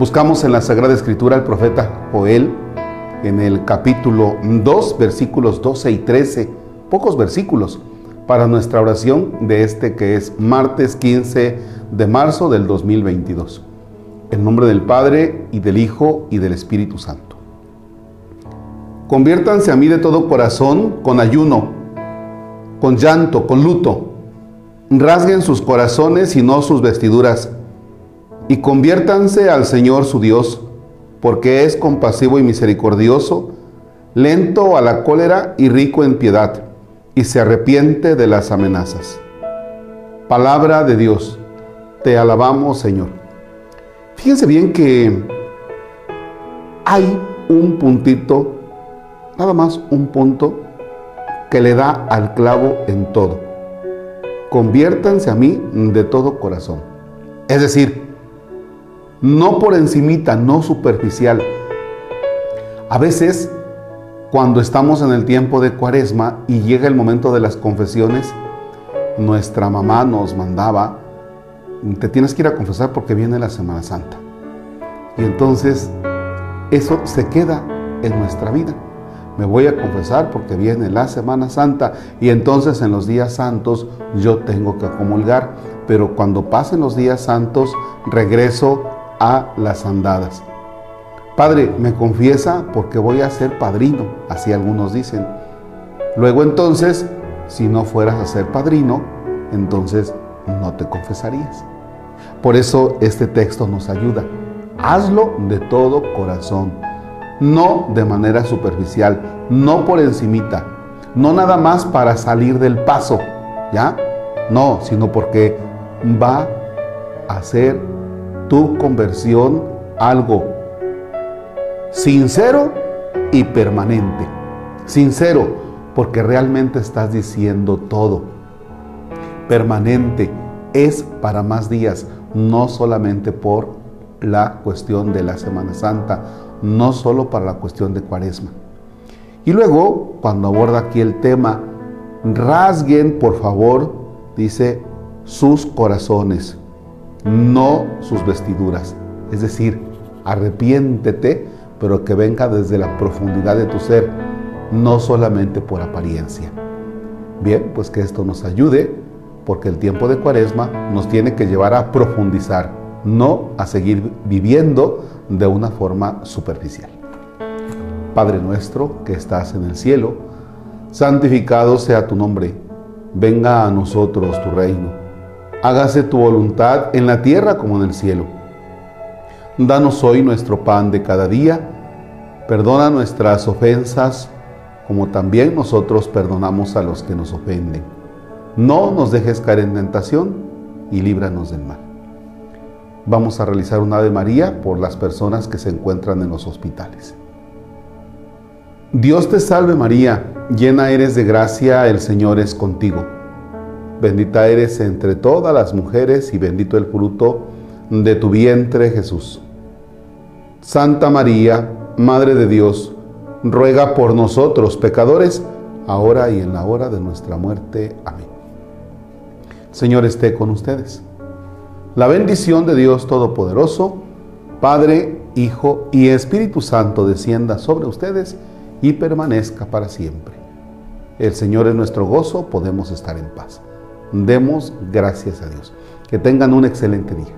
Buscamos en la Sagrada Escritura al profeta Joel en el capítulo 2, versículos 12 y 13, pocos versículos para nuestra oración de este que es martes 15 de marzo del 2022. En nombre del Padre y del Hijo y del Espíritu Santo. Conviértanse a mí de todo corazón con ayuno, con llanto, con luto. Rasguen sus corazones y no sus vestiduras. Y conviértanse al Señor su Dios, porque es compasivo y misericordioso, lento a la cólera y rico en piedad, y se arrepiente de las amenazas. Palabra de Dios, te alabamos Señor. Fíjense bien que hay un puntito nada más un punto que le da al clavo en todo. Conviértanse a mí de todo corazón. Es decir, no por encimita, no superficial. A veces, cuando estamos en el tiempo de cuaresma y llega el momento de las confesiones, nuestra mamá nos mandaba, te tienes que ir a confesar porque viene la Semana Santa. Y entonces eso se queda en nuestra vida me voy a confesar porque viene la Semana Santa y entonces en los días santos yo tengo que comulgar, pero cuando pasen los días santos regreso a las andadas. Padre, me confiesa porque voy a ser padrino, así algunos dicen. Luego entonces, si no fueras a ser padrino, entonces no te confesarías. Por eso este texto nos ayuda. Hazlo de todo corazón no de manera superficial, no por encimita, no nada más para salir del paso, ¿ya? No, sino porque va a hacer tu conversión algo sincero y permanente. Sincero, porque realmente estás diciendo todo. Permanente es para más días, no solamente por la cuestión de la Semana Santa no solo para la cuestión de cuaresma. Y luego, cuando aborda aquí el tema, rasguen, por favor, dice, sus corazones, no sus vestiduras. Es decir, arrepiéntete, pero que venga desde la profundidad de tu ser, no solamente por apariencia. Bien, pues que esto nos ayude, porque el tiempo de cuaresma nos tiene que llevar a profundizar, no a seguir viviendo de una forma superficial. Padre nuestro que estás en el cielo, santificado sea tu nombre, venga a nosotros tu reino, hágase tu voluntad en la tierra como en el cielo. Danos hoy nuestro pan de cada día, perdona nuestras ofensas como también nosotros perdonamos a los que nos ofenden. No nos dejes caer en tentación y líbranos del mal vamos a realizar un Ave María por las personas que se encuentran en los hospitales. Dios te salve María, llena eres de gracia, el Señor es contigo. Bendita eres entre todas las mujeres y bendito el fruto de tu vientre Jesús. Santa María, Madre de Dios, ruega por nosotros pecadores, ahora y en la hora de nuestra muerte. Amén. Señor esté con ustedes la bendición de Dios Todopoderoso, Padre, Hijo y Espíritu Santo descienda sobre ustedes y permanezca para siempre. El Señor es nuestro gozo, podemos estar en paz. Demos gracias a Dios. Que tengan un excelente día.